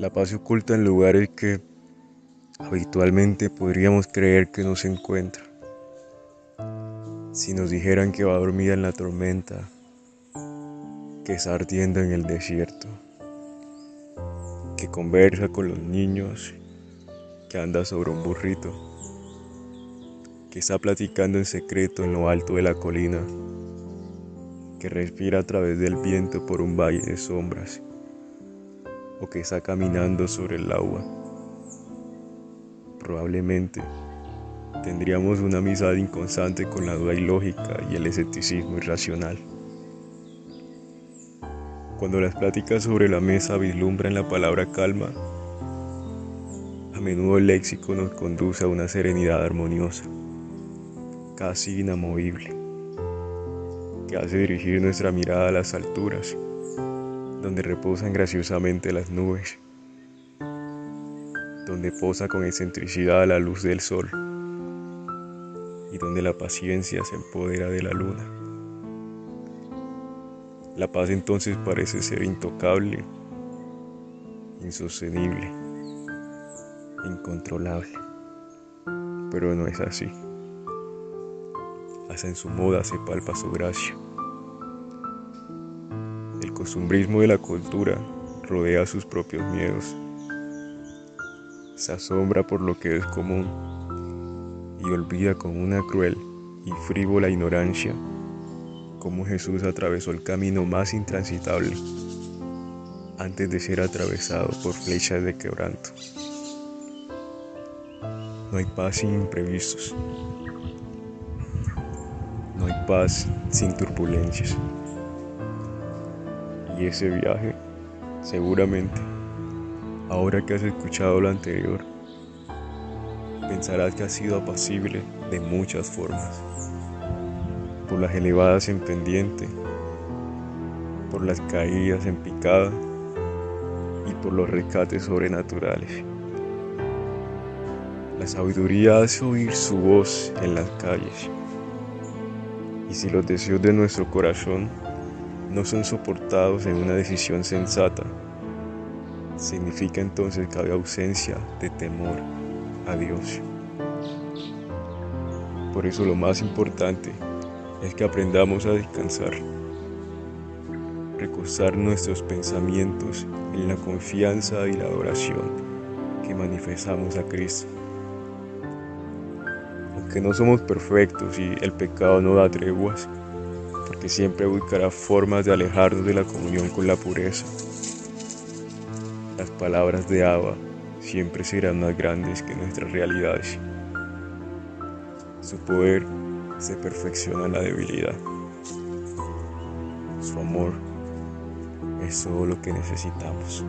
La paz se oculta en lugares que habitualmente podríamos creer que no se encuentra. Si nos dijeran que va dormida en la tormenta, que está ardiendo en el desierto, que conversa con los niños, que anda sobre un burrito, que está platicando en secreto en lo alto de la colina, que respira a través del viento por un valle de sombras, o que está caminando sobre el agua. Probablemente tendríamos una amistad inconstante con la duda ilógica y el escepticismo irracional. Cuando las pláticas sobre la mesa vislumbran la palabra calma, a menudo el léxico nos conduce a una serenidad armoniosa casi inamovible, que hace dirigir nuestra mirada a las alturas, donde reposan graciosamente las nubes, donde posa con excentricidad la luz del sol y donde la paciencia se empodera de la luna. La paz entonces parece ser intocable, insostenible, incontrolable, pero no es así hasta en su moda se palpa su gracia. Costumbrismo de la cultura rodea sus propios miedos. Se asombra por lo que es común y olvida con una cruel y frívola ignorancia cómo Jesús atravesó el camino más intransitable antes de ser atravesado por flechas de quebranto. No hay paz sin imprevistos. No hay paz sin turbulencias. Y ese viaje, seguramente, ahora que has escuchado lo anterior, pensarás que ha sido apacible de muchas formas. Por las elevadas en pendiente, por las caídas en picada y por los rescates sobrenaturales. La sabiduría hace oír su voz en las calles y si los deseos de nuestro corazón no son soportados en una decisión sensata, significa entonces que hay ausencia de temor a Dios. Por eso lo más importante es que aprendamos a descansar, recostar nuestros pensamientos en la confianza y la adoración que manifestamos a Cristo que no somos perfectos y el pecado no da treguas, porque siempre buscará formas de alejarnos de la comunión con la pureza. Las palabras de Abba siempre serán más grandes que nuestras realidades. Su poder se perfecciona en la debilidad. Su amor es todo lo que necesitamos.